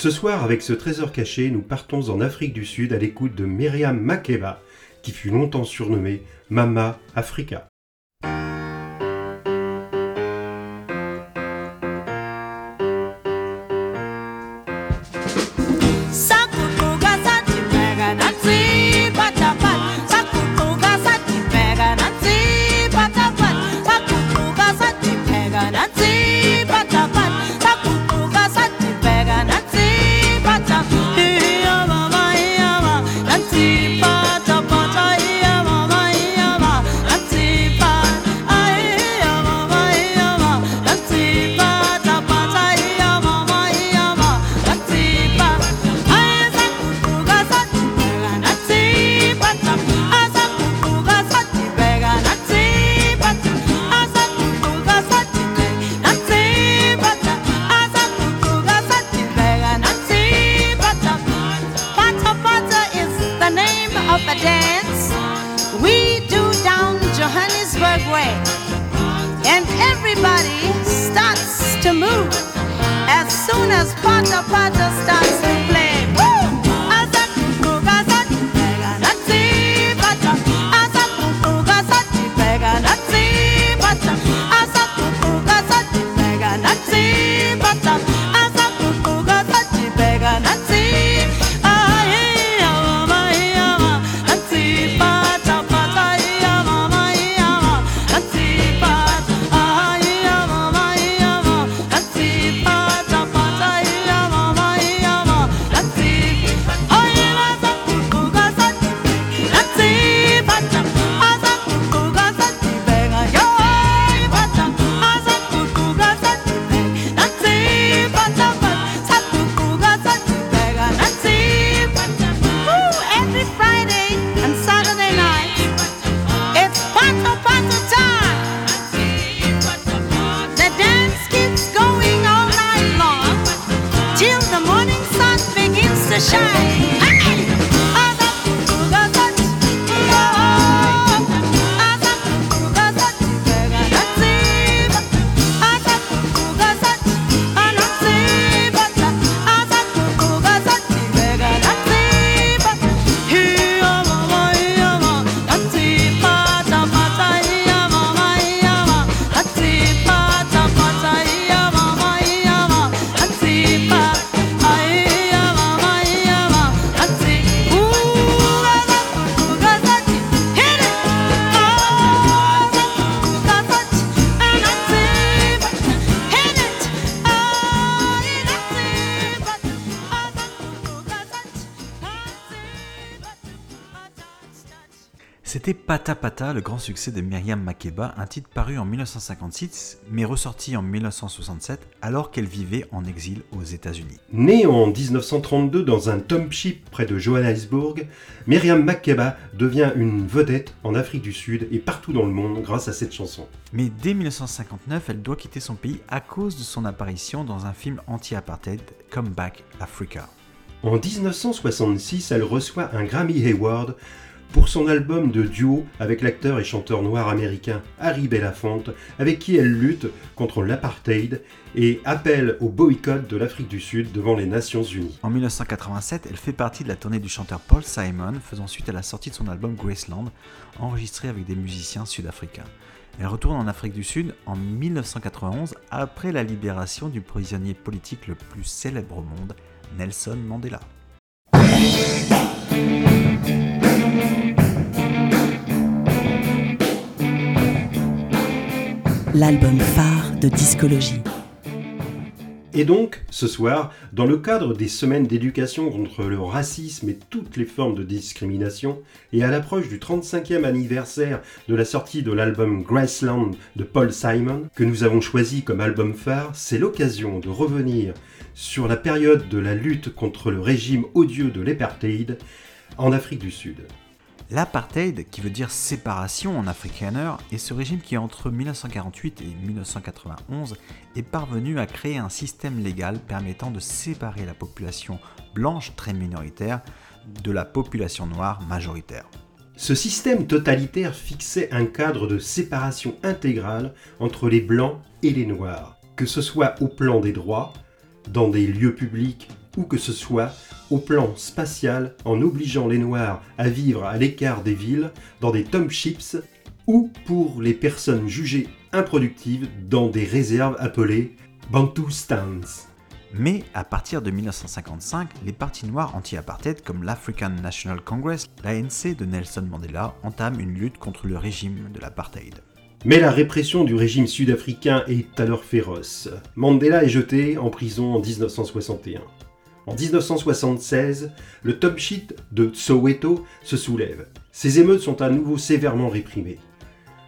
Ce soir, avec ce trésor caché, nous partons en Afrique du Sud à l'écoute de Myriam Makeba, qui fut longtemps surnommée Mama Africa. Pata Pata, le grand succès de Myriam Makeba, un titre paru en 1956 mais ressorti en 1967 alors qu'elle vivait en exil aux États-Unis. Née en 1932 dans un township près de Johannesburg, Myriam Makeba devient une vedette en Afrique du Sud et partout dans le monde grâce à cette chanson. Mais dès 1959, elle doit quitter son pays à cause de son apparition dans un film anti-apartheid, Come Back Africa. En 1966, elle reçoit un Grammy Award pour son album de duo avec l'acteur et chanteur noir américain Harry Belafonte, avec qui elle lutte contre l'apartheid et appelle au boycott de l'Afrique du Sud devant les Nations Unies. En 1987, elle fait partie de la tournée du chanteur Paul Simon, faisant suite à la sortie de son album Graceland, enregistré avec des musiciens sud-africains. Elle retourne en Afrique du Sud en 1991 après la libération du prisonnier politique le plus célèbre au monde, Nelson Mandela. L'album phare de discologie. Et donc, ce soir, dans le cadre des semaines d'éducation contre le racisme et toutes les formes de discrimination, et à l'approche du 35e anniversaire de la sortie de l'album Graceland de Paul Simon, que nous avons choisi comme album phare, c'est l'occasion de revenir sur la période de la lutte contre le régime odieux de l'apartheid en Afrique du Sud. L'apartheid, qui veut dire séparation en afrikaner, est ce régime qui, entre 1948 et 1991, est parvenu à créer un système légal permettant de séparer la population blanche très minoritaire de la population noire majoritaire. Ce système totalitaire fixait un cadre de séparation intégrale entre les blancs et les noirs, que ce soit au plan des droits, dans des lieux publics ou que ce soit au plan spatial en obligeant les Noirs à vivre à l'écart des villes dans des townships ou pour les personnes jugées improductives dans des réserves appelées Bantustans. Mais à partir de 1955, les partis noirs anti-apartheid comme l'African National Congress, l'ANC de Nelson Mandela, entament une lutte contre le régime de l'apartheid. Mais la répression du régime sud-africain est alors féroce. Mandela est jeté en prison en 1961. En 1976, le top sheet de Soweto se soulève. Ces émeutes sont à nouveau sévèrement réprimées.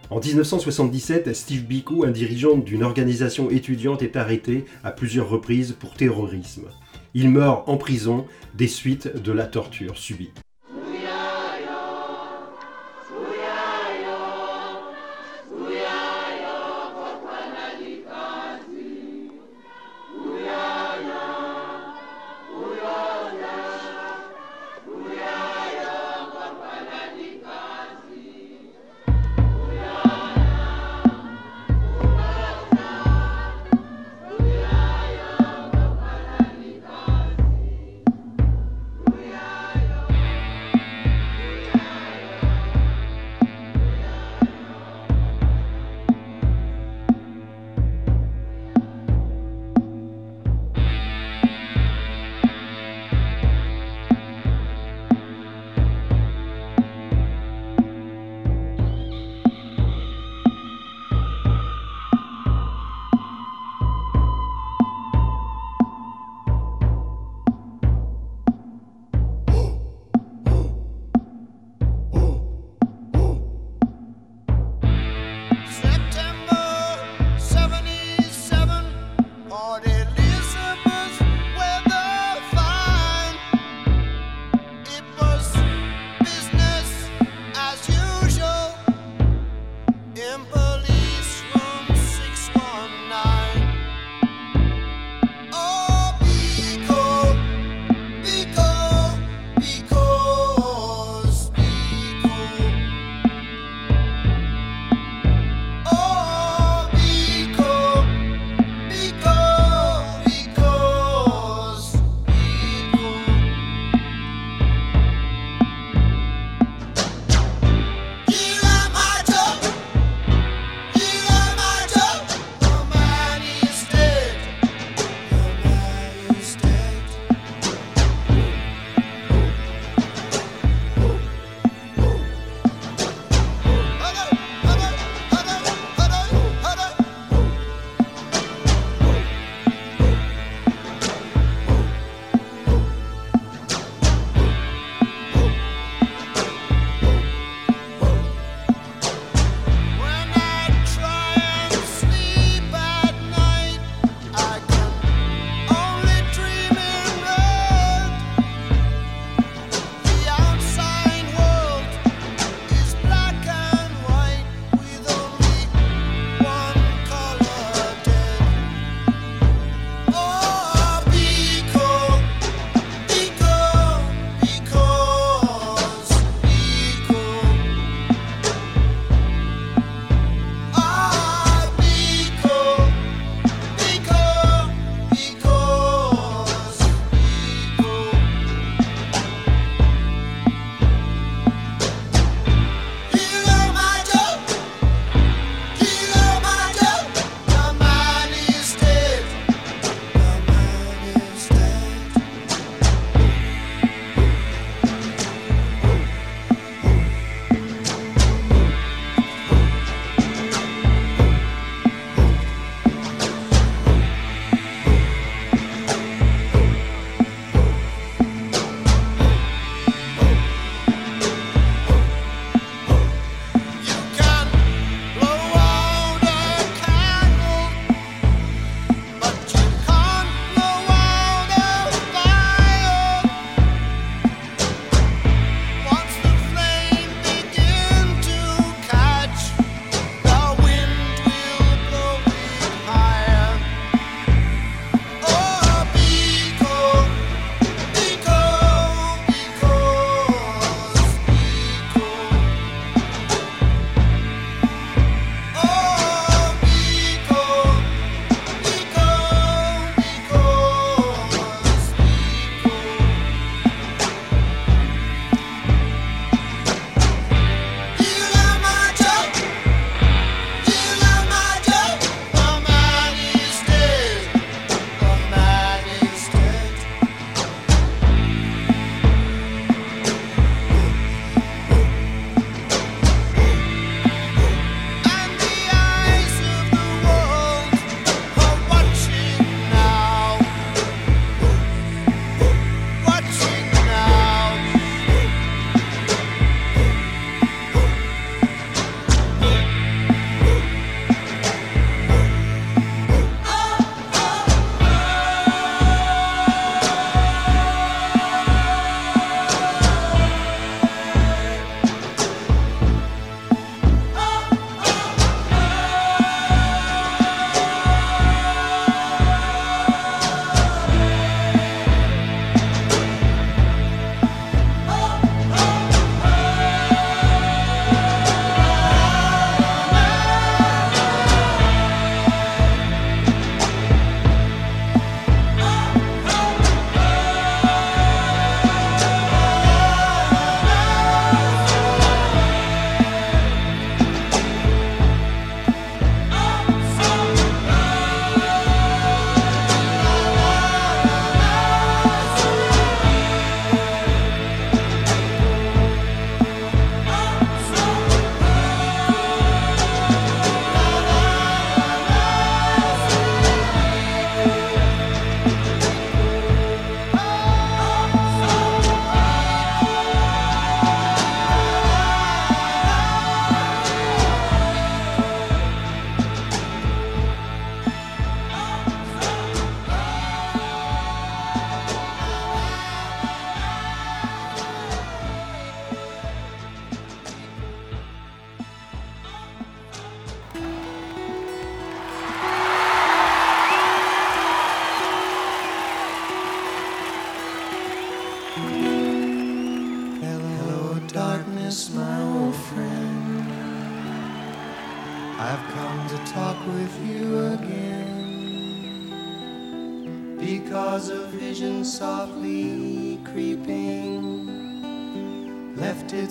En 1977, Steve Biko, un dirigeant d'une organisation étudiante, est arrêté à plusieurs reprises pour terrorisme. Il meurt en prison des suites de la torture subie.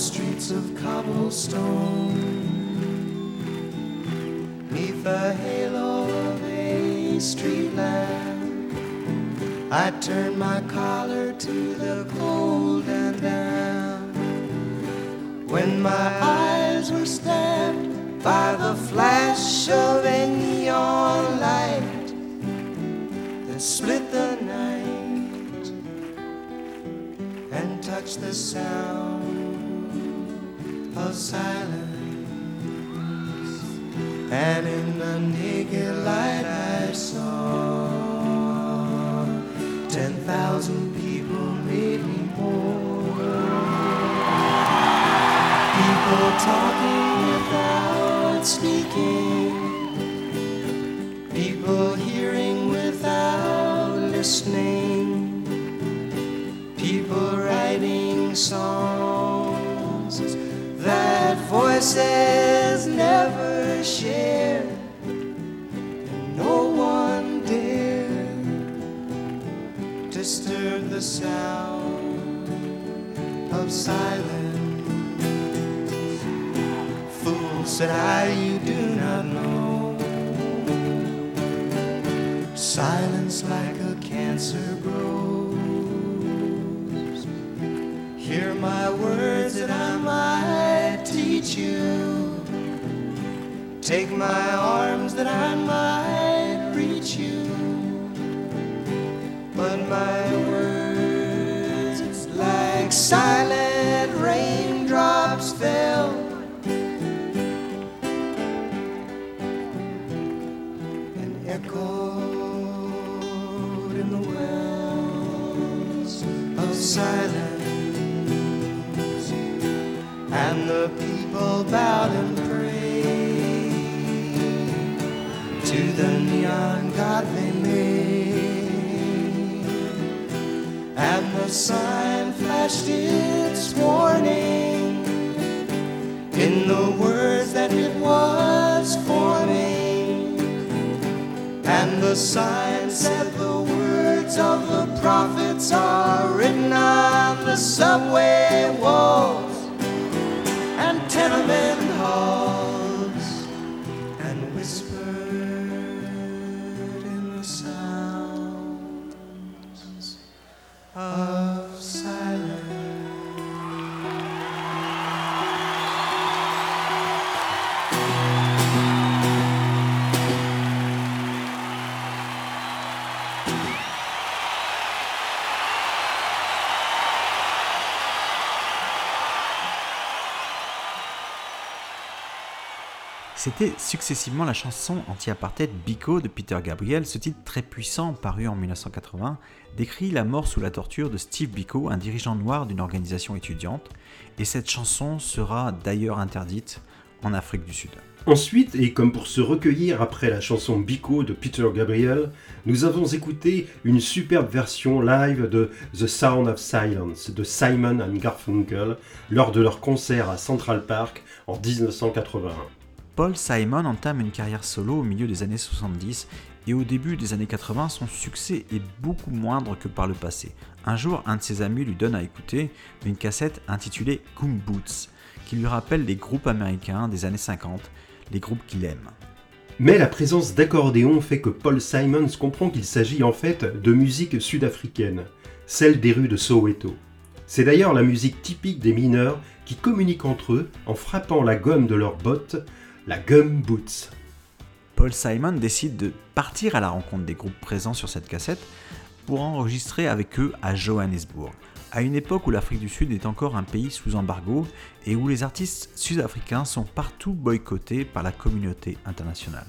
streets of cobblestone, neath the halo of a street lamp. I turned my collar to the cold and damp. When my eyes were stabbed by the flash of a neon light that split the night and touched the sound silence. And in the naked light I saw ten thousand people, maybe more. People talking without speaking. People hearing without listening. People writing songs voices never share. And no one dared disturb the sound of silence. Fool said I, you do not know. Silence like a cancer grows. Hear my words that I Take my arms that I might reach you. But my words, like silent raindrops, fell. And echoed in the wells of silence. And the people bowed sign flashed its warning in the words that it was forming. And the sign said the words of the prophets are written on the subway walls and tenement C'était successivement la chanson anti-apartheid Biko de Peter Gabriel. Ce titre très puissant, paru en 1980, décrit la mort sous la torture de Steve Biko, un dirigeant noir d'une organisation étudiante. Et cette chanson sera d'ailleurs interdite en Afrique du Sud. Ensuite, et comme pour se recueillir après la chanson Biko de Peter Gabriel, nous avons écouté une superbe version live de The Sound of Silence de Simon and Garfunkel lors de leur concert à Central Park en 1981. Paul Simon entame une carrière solo au milieu des années 70 et au début des années 80, son succès est beaucoup moindre que par le passé. Un jour, un de ses amis lui donne à écouter une cassette intitulée Kung Boots, qui lui rappelle les groupes américains des années 50, les groupes qu'il aime. Mais la présence d'accordéon fait que Paul Simons comprend qu'il s'agit en fait de musique sud-africaine, celle des rues de Soweto. C'est d'ailleurs la musique typique des mineurs qui communiquent entre eux en frappant la gomme de leurs bottes, la Gum Boots. Paul Simon décide de partir à la rencontre des groupes présents sur cette cassette pour enregistrer avec eux à Johannesburg, à une époque où l'Afrique du Sud est encore un pays sous embargo et où les artistes sud-africains sont partout boycottés par la communauté internationale.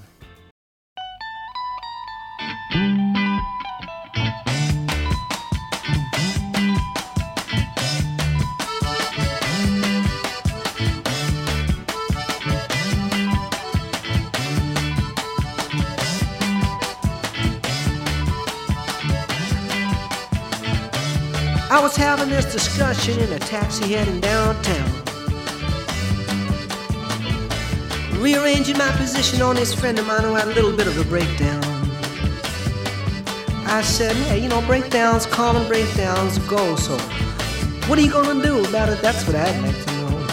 I was having this discussion in a taxi heading downtown. Rearranging my position on this friend of mine who had a little bit of a breakdown. I said, hey, you know, breakdowns, common breakdowns go, so what are you gonna do about it? That's what I'd like to know.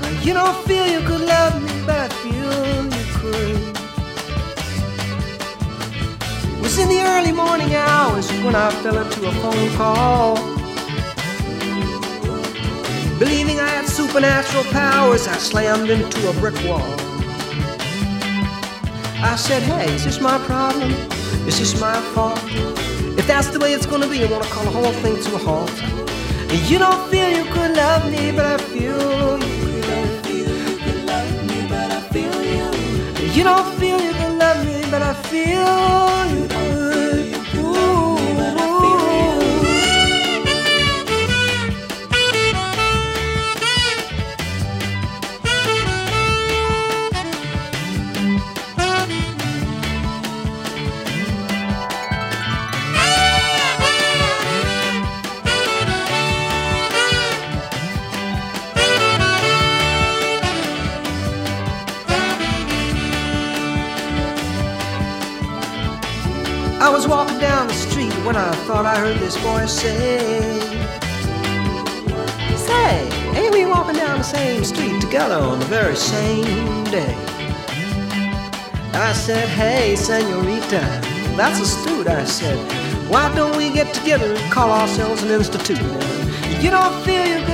Uh, you don't feel you could love me, but I feel you could. It was in the early morning hours when I fell into a phone call. Believing I had supernatural powers, I slammed into a brick wall. I said, hey, is this my problem? Is this my fault? If that's the way it's gonna be, I wanna call the whole thing to a halt. You don't feel you could love me, but I feel you could. You don't feel you could love me, but I feel you when I thought I heard this voice say, Say, ain't we walking down the same street together on the very same day? I said, Hey, senorita, that's a astute. I said, Why don't we get together and call ourselves an institute? You don't feel you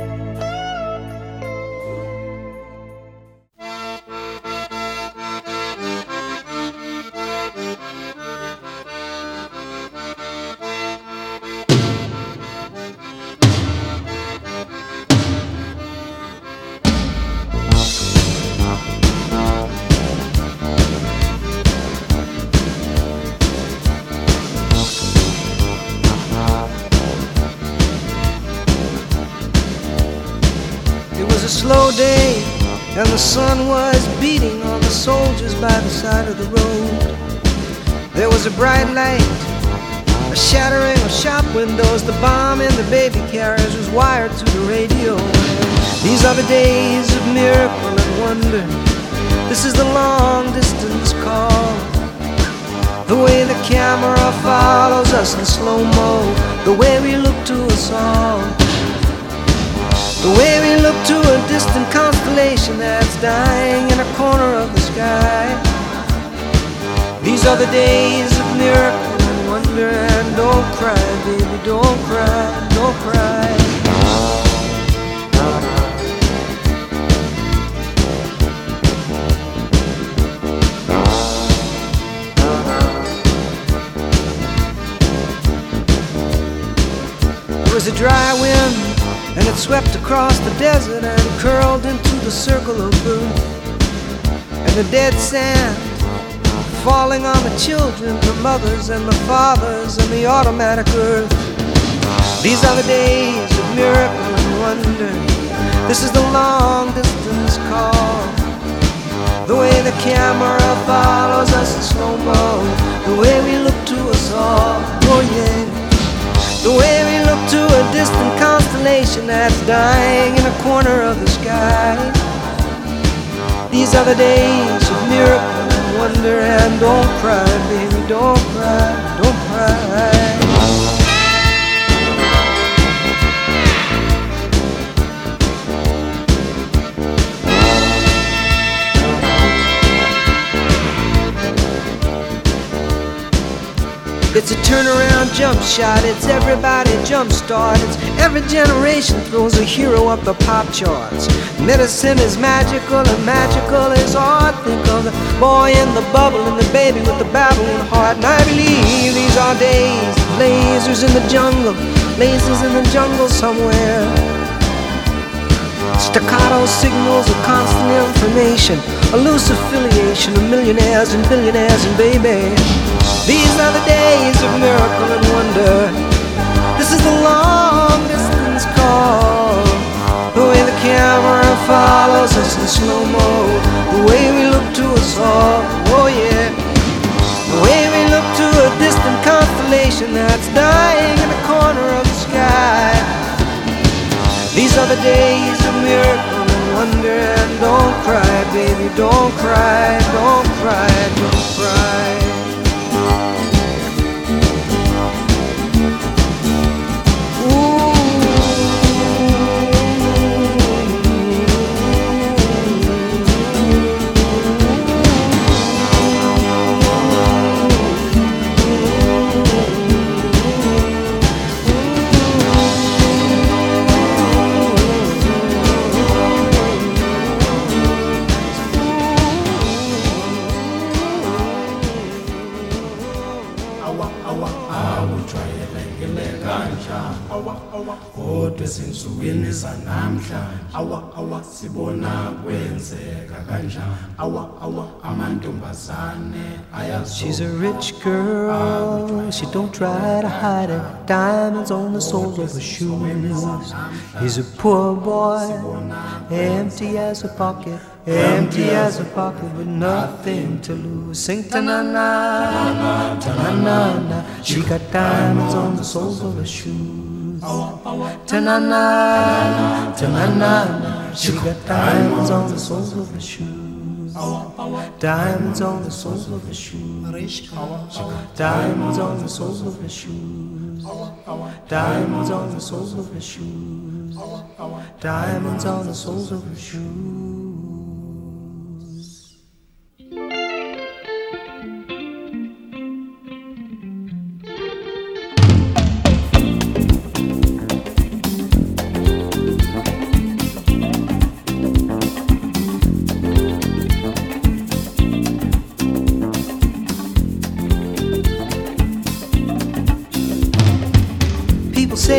Days of miracle and wonder. This is the long distance call. The way the camera follows us in slow mo. The way we look to us all. The way we look to a distant constellation that's dying in a corner of the sky. These are the days of miracle and wonder. And don't cry, baby, don't cry, don't cry. Dry wind and it swept across the desert and curled into the circle of blue. And the dead sand falling on the children, the mothers and the fathers and the automatic earth. These are the days of miracle and wonder. This is the long distance call. The way the camera follows us in slow mo. The way we look to us all. Oh yeah. The way we look to a distant constellation that's dying in a corner of the sky. These are the days of miracle and wonder. And don't cry, baby, don't cry, don't cry. It's a turnaround jump shot, it's everybody jump start. It's every generation throws a hero up the pop charts. Medicine is magical and magical is art. Think of the boy in the bubble and the baby with the babbling heart. And I believe these are days lasers in the jungle, lasers in the jungle somewhere. Staccato signals of constant information, a loose affiliation of millionaires and billionaires and baby. These are the days of miracle and wonder. This is the long distance call. The way the camera follows us in slow mo. The way we look to us all. Oh yeah. The way we look to a distant constellation that's dying in the corner of the sky. These are the days of miracle and wonder. And don't cry, baby, don't cry, don't cry, don't cry. Ezinsukwini zanamhlanje awa awa sibona kwenzeka kanjani awa awa amantombazane She's a rich girl, she don't try to hide it. Diamonds on the soles of her shoes. He's a poor boy, empty as a pocket, empty as a pocket with nothing to lose. Sing ta na na, ta na na na. She got diamonds on the soles of her shoes. Ta na na, ta na na na. She got diamonds on the soles of her shoes. Diamonds on the soles of her shoes. Diamonds on the soles of her shoes. Diamonds on the soles of her shoes. Diamonds on the soles of her shoes.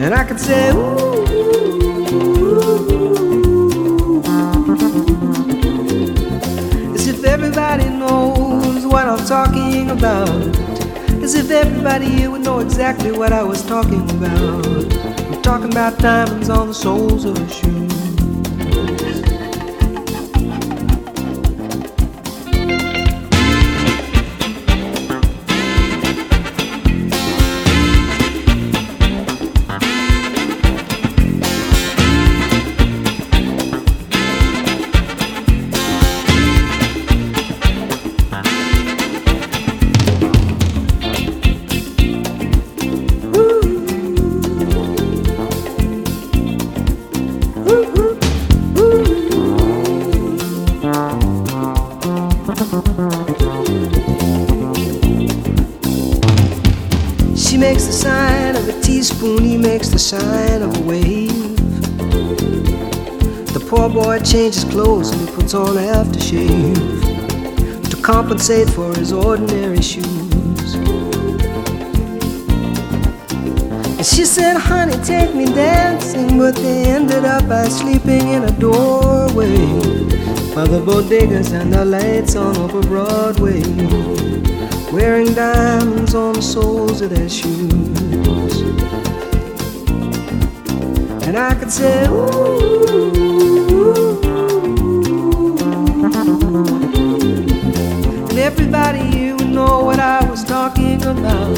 And I could say, Ooh. As if everybody knows what I'm talking about. As if everybody here would know exactly what I was talking about. I'm talking about diamonds on the soles of shoes. Sign of a wave. The poor boy changes clothes and he puts on aftershave to compensate for his ordinary shoes. And she said, honey, take me dancing, but they ended up by sleeping in a doorway by the bodegas and the lights on over Broadway wearing diamonds on the soles of their shoes. and I could say, ooh. and everybody you would know what I was talking about.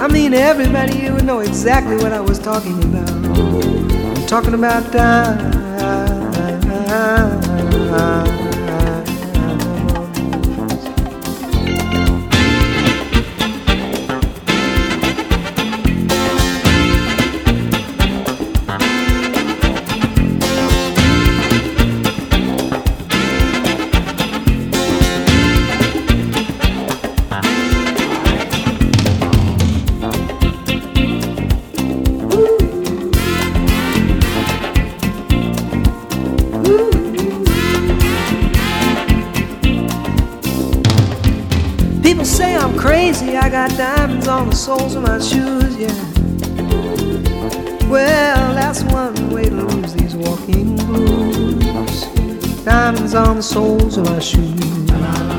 I mean, everybody you would know exactly what I was talking about. I'm talking about time. Got diamonds on the soles of my shoes, yeah. Well, that's one way to lose these walking blues. Diamonds on the soles of my shoes.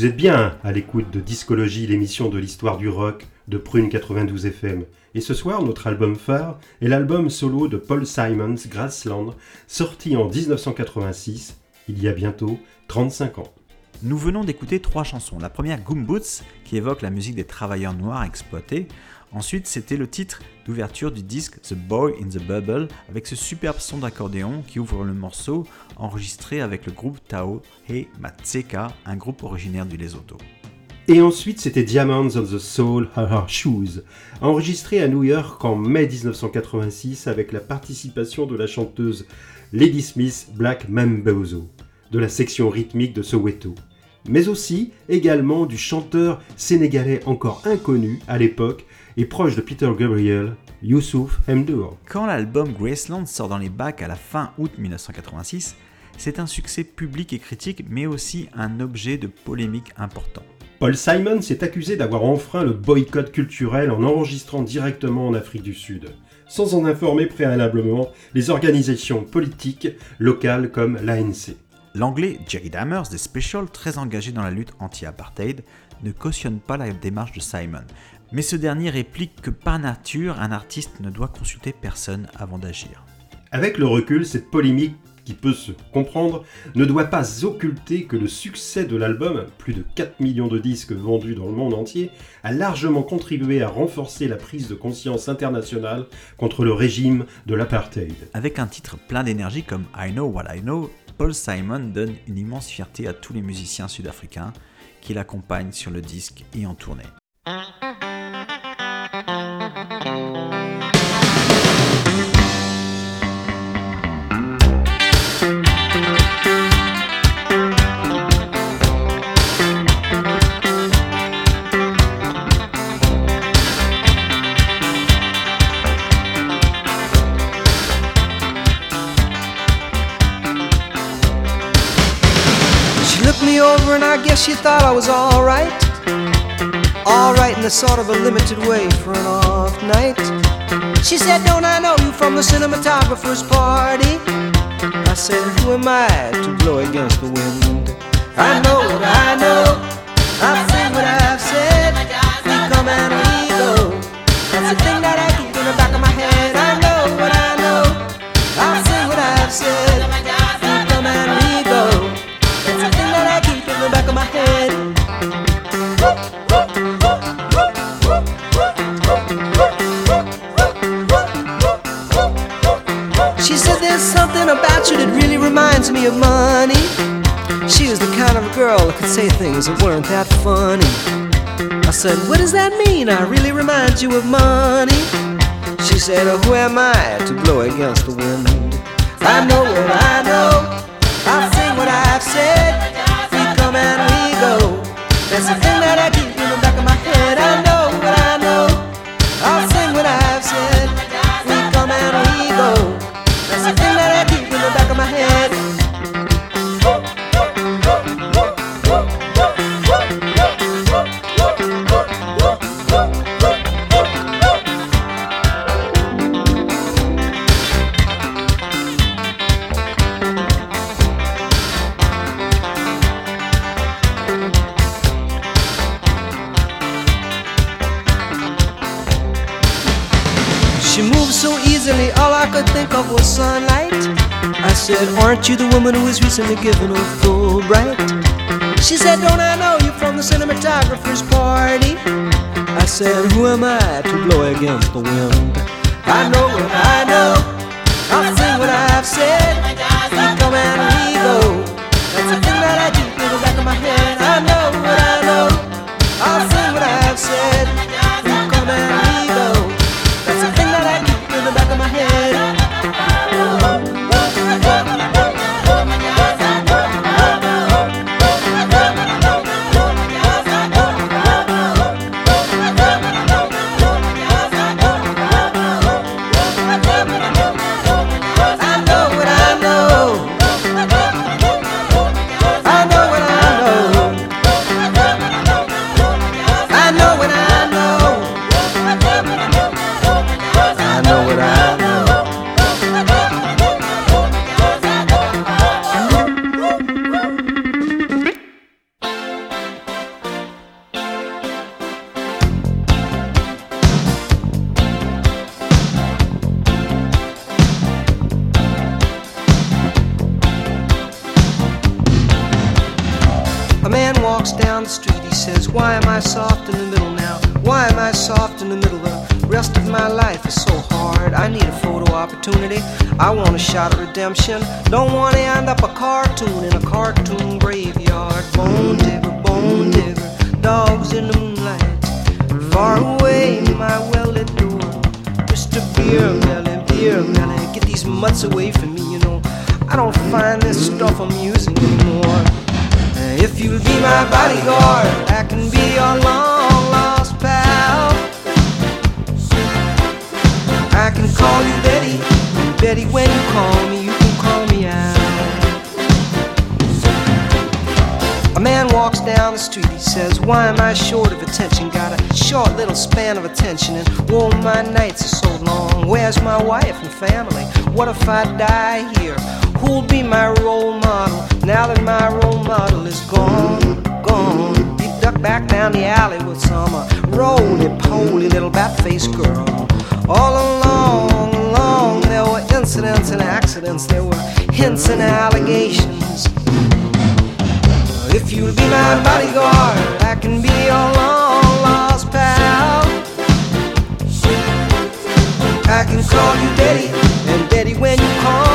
Vous êtes bien à l'écoute de Discologie, l'émission de l'histoire du rock de Prune 92 FM. Et ce soir, notre album phare est l'album solo de Paul Simons, Grassland, sorti en 1986, il y a bientôt 35 ans. Nous venons d'écouter trois chansons. La première, Goom Boots, qui évoque la musique des travailleurs noirs exploités. Ensuite, c'était le titre d'ouverture du disque The Boy in the Bubble, avec ce superbe son d'accordéon qui ouvre le morceau, enregistré avec le groupe Tao He Matseka, un groupe originaire du Lesotho. Et ensuite, c'était Diamonds of the Soul Her Shoes, enregistré à New York en mai 1986 avec la participation de la chanteuse Lady Smith Black Mambozo, de la section rythmique de Soweto, mais aussi également du chanteur sénégalais encore inconnu à l'époque et proche de Peter Gabriel, Youssouf Mdour. Quand l'album Graceland sort dans les bacs à la fin août 1986, c'est un succès public et critique, mais aussi un objet de polémique important. Paul Simon s'est accusé d'avoir enfreint le boycott culturel en enregistrant directement en Afrique du Sud, sans en informer préalablement les organisations politiques locales comme l'ANC. L'anglais Jerry Dammers des Special, très engagé dans la lutte anti-apartheid, ne cautionne pas la démarche de Simon, mais ce dernier réplique que par nature, un artiste ne doit consulter personne avant d'agir. Avec le recul, cette polémique qui peut se comprendre, ne doit pas occulter que le succès de l'album, plus de 4 millions de disques vendus dans le monde entier, a largement contribué à renforcer la prise de conscience internationale contre le régime de l'apartheid. Avec un titre plein d'énergie comme I Know What I Know, Paul Simon donne une immense fierté à tous les musiciens sud-africains qui l'accompagnent sur le disque et en tournée. Over and I guess she thought I was alright. Alright in a sort of a limited way for an off night. She said, Don't I know you from the cinematographer's party? I said, Who am I to blow against the wind? I know I know. I've me of money. She was the kind of girl that could say things that weren't that funny. I said, What does that mean? I really remind you of money. She said, oh, Who am I to blow against the wind? I know what I know. I'll sing what I've said. Aren't you the woman who was recently given a Fulbright? She said, Don't I know you from the cinematographer's party? I said, Who am I to blow against the wind? I know what I know. I'll sing what I've said. Redemption. Don't want to end up a cartoon in a cartoon graveyard. Bone digger, bone digger, dogs in the moonlight. Far away, my well lit door. Mr. Beer Belly, Beer Belly, get these mutts away little span of attention, and whoa, my nights are so long. Where's my wife and family? What if I die here? Who'll be my role model now that my role model is gone? Gone. He ducked back down the alley with some uh, roly-poly little bat-faced girl. All along, along, there were incidents and accidents. There were hints and allegations. If you'll be my bodyguard, I can be your long call you Daddy, and Daddy, when you call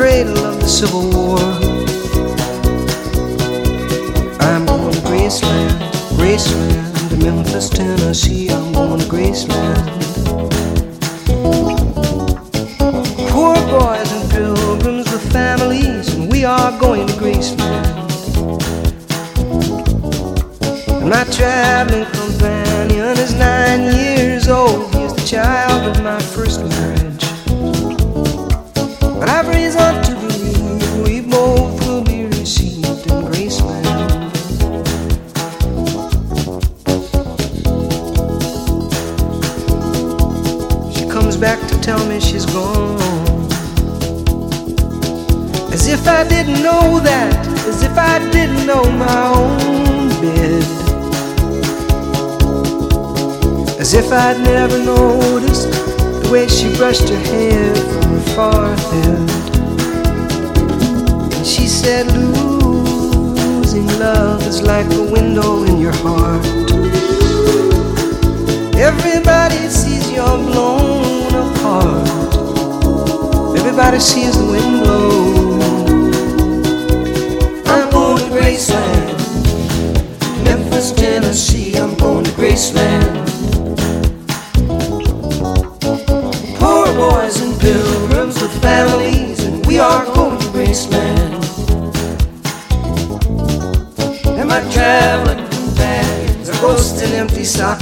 cradle of the Civil War. I'm going to Graceland, Graceland, to Memphis, Tennessee. I'm going to Graceland. Poor boys and pilgrims with families, and we are going to Graceland. My traveling companion is nine years old. He is the child of my first I'd never noticed the way she brushed her hair from her forehead. And she said, Losing love is like a window in your heart. Everybody sees you're blown apart. Everybody sees the wind blow. I'm going to Graceland, Memphis, Tennessee. I'm going to Graceland.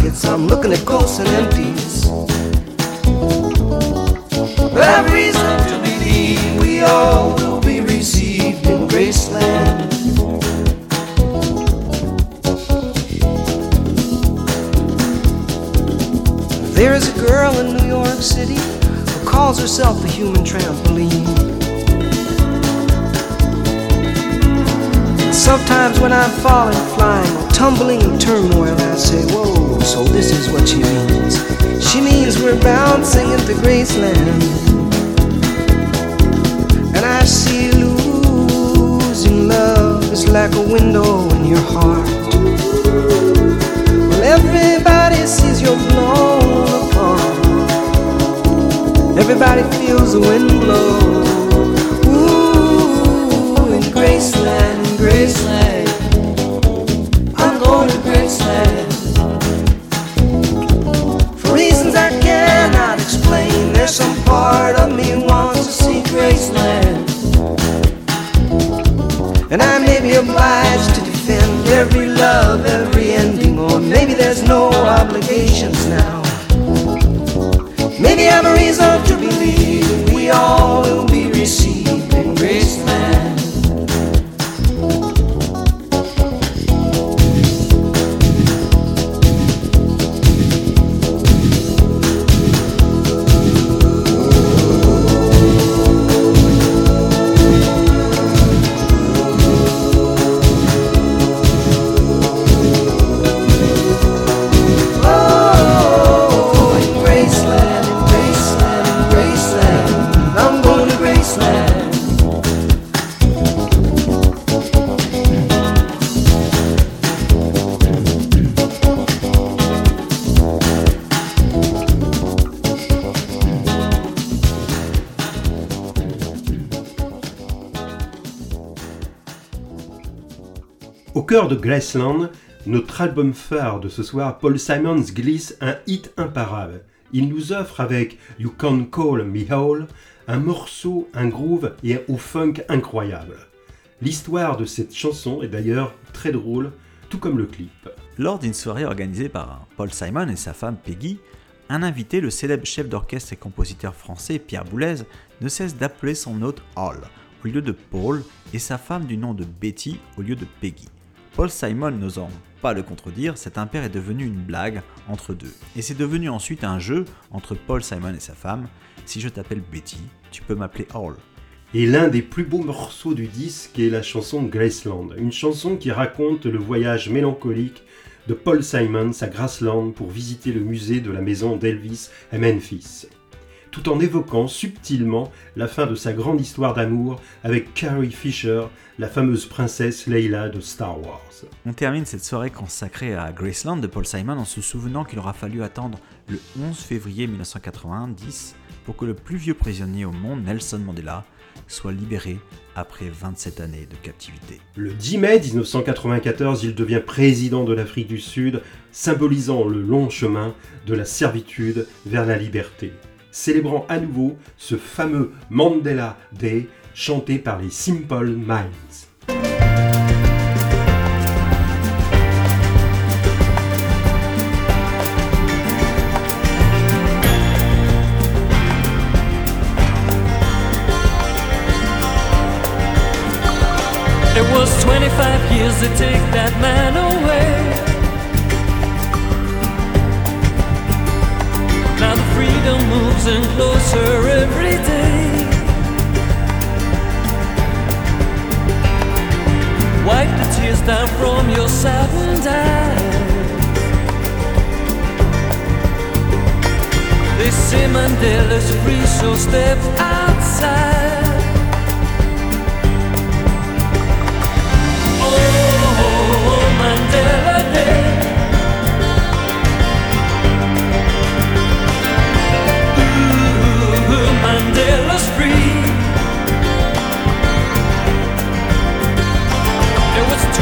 Empty sockets. I'm looking at ghosts and empties. I've reason to believe we all will be received in Graceland. There is a girl in New York City who calls herself a human trampoline. Sometimes when I'm falling, flying, tumbling turmoil, I say, whoa, so this is what she means. She means we're bouncing into Graceland. And I see losing love is like a window in your heart. Well, everybody sees you're blown apart. Everybody feels the wind blow. Ooh, in Graceland, Graceland. to see Graceland. And I may be obliged to defend every love, every ending, or maybe there's no obligations now. Maybe I'm a reason to believe we all Au cœur de Graceland, notre album phare de ce soir, Paul Simons glisse un hit imparable. Il nous offre avec You Can Call Me Hall un morceau, un groove et un funk incroyable. L'histoire de cette chanson est d'ailleurs très drôle, tout comme le clip. Lors d'une soirée organisée par Paul Simon et sa femme Peggy, un invité, le célèbre chef d'orchestre et compositeur français Pierre Boulez, ne cesse d'appeler son hôte Hall au lieu de Paul et sa femme du nom de Betty au lieu de Peggy. Paul Simon n'osant pas le contredire, cet impair est devenu une blague entre deux. Et c'est devenu ensuite un jeu entre Paul Simon et sa femme. Si je t'appelle Betty, tu peux m'appeler Hall. Et l'un des plus beaux morceaux du disque est la chanson Graceland, une chanson qui raconte le voyage mélancolique de Paul Simon à Graceland pour visiter le musée de la maison d'Elvis à Memphis, tout en évoquant subtilement la fin de sa grande histoire d'amour avec Carrie Fisher, la fameuse princesse Leila de Star Wars. On termine cette soirée consacrée à Graceland de Paul Simon en se souvenant qu'il aura fallu attendre le 11 février 1990 pour que le plus vieux prisonnier au monde, Nelson Mandela, soit libéré après 27 années de captivité. Le 10 mai 1994, il devient président de l'Afrique du Sud, symbolisant le long chemin de la servitude vers la liberté, célébrant à nouveau ce fameux Mandela Day chanté par les Simple Minds. It was 25 years to take that man away. In closer every day. Wipe the tears down from your saddened eyes. They say Mandela's free, so step outside.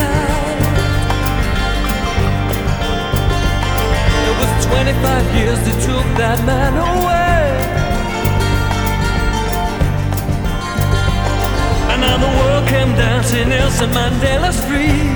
inside. It was 25 years they took that man away. And now the world came dancing Nelson Mandela's free.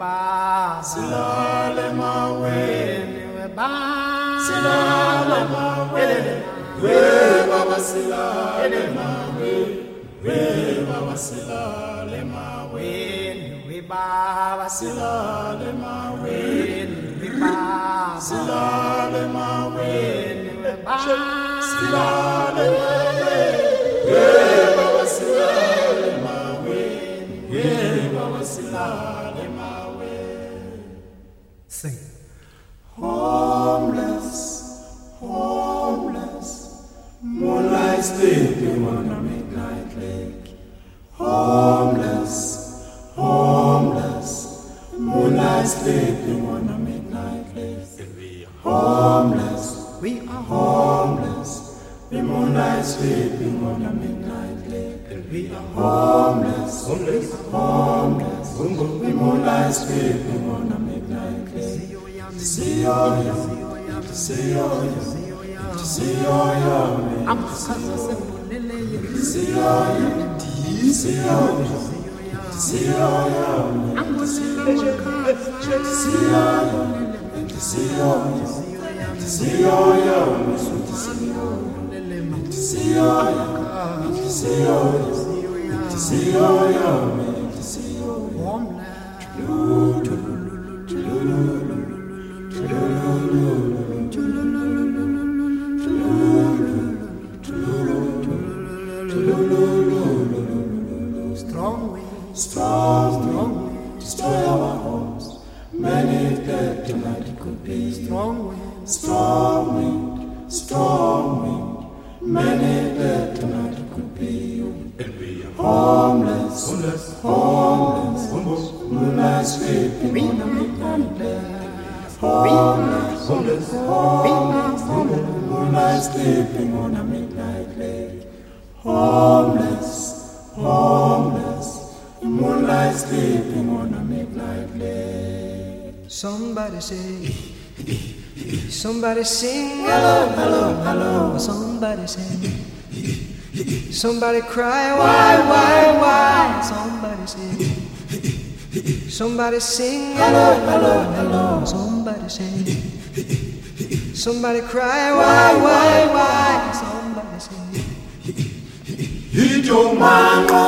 Vibawa silale mawin vibawa silale mawin we baba silale mawin we baba silale silale mawin vibawa silale mawin vibawa silale mawin Sing. Moonlight sleeping on a midnight lake. Homeless, homeless, moonlight sleep sleeping on a midnight lake. Homeless, we are homeless, the moonlight sleeping on a midnight lake. And We are homeless, homeless, homeless, the moonlight sleeping on a midnight lake. See yo, yo, see yo, yo, see yo, yo, I'm See yo, yo, Moonlight sleeping on a midnight lake. Homeless, homeless, moonlight sleeping on a midnight lake. Somebody say. Somebody sing. Hello, hello, hello. Somebody say. Somebody cry. Why, why, why? Somebody say, somebody sing, hello, hello, hello. Somebody say, somebody cry, why, why, why? Somebody say, somebody sing, hello, hello, hello. Somebody say, somebody cry, why, why, why? Somebody say. Ijomango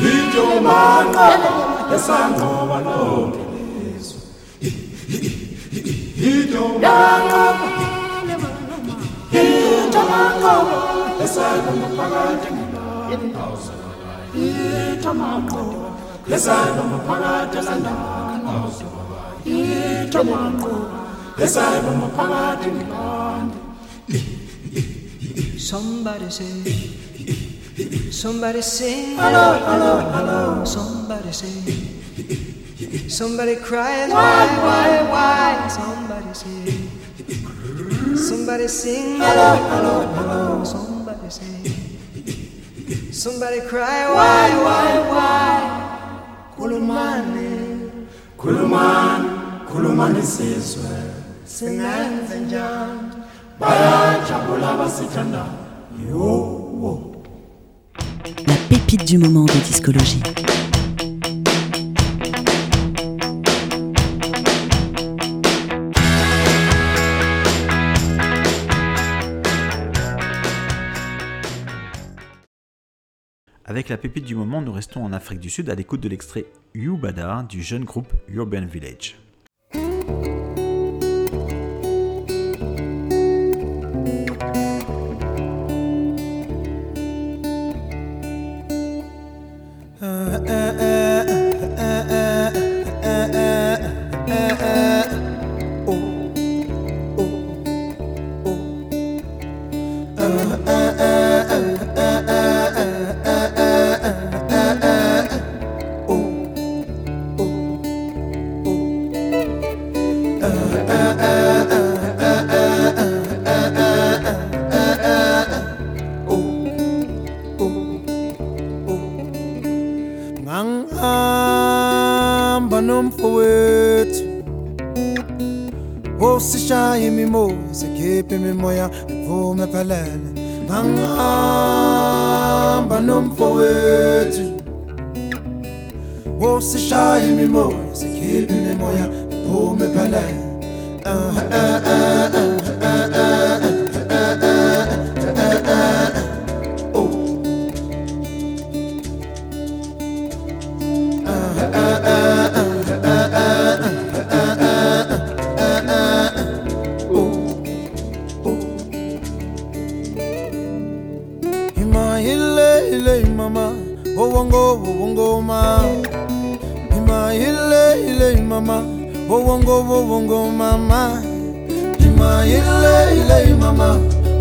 Ijomango Esangoba lonke lizwe Ijomango Ijomango Esangoba phakathi ngendawo Ijomango Esangoba phakathi elandawo Ijomango Esangoba phakathi ngendawo Somebody say, somebody sing, hello, hello, hello. Somebody say, somebody cries, why, why, why? Somebody say, somebody sing, hello, hello, hello. Somebody say, somebody cry, why, why, why? Kulumani, kulumani, kulumani sizwe, singenze njani? bayajabula basithanda yo La pépite du moment de discologie. Avec la pépite du moment, nous restons en Afrique du Sud à l'écoute de l'extrait Yubada du jeune groupe Urban Village.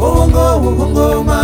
ubu ngubu ubungoma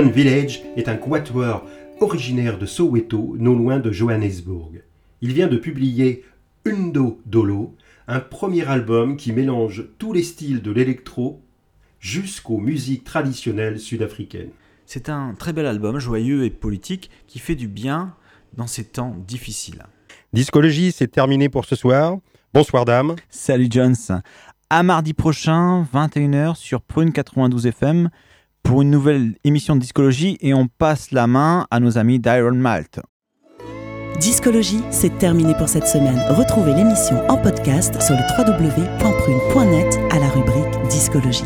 Urban Village est un quatuor originaire de Soweto, non loin de Johannesburg. Il vient de publier Undo Dolo, un premier album qui mélange tous les styles de l'électro jusqu'aux musiques traditionnelles sud-africaines. C'est un très bel album, joyeux et politique, qui fait du bien dans ces temps difficiles. Discologie, c'est terminé pour ce soir. Bonsoir dame. Salut Jones. À mardi prochain, 21h sur Prune 92 FM pour une nouvelle émission de discologie et on passe la main à nos amis d'Iron Malt. Discologie, c'est terminé pour cette semaine. Retrouvez l'émission en podcast sur le www.prune.net à la rubrique Discologie.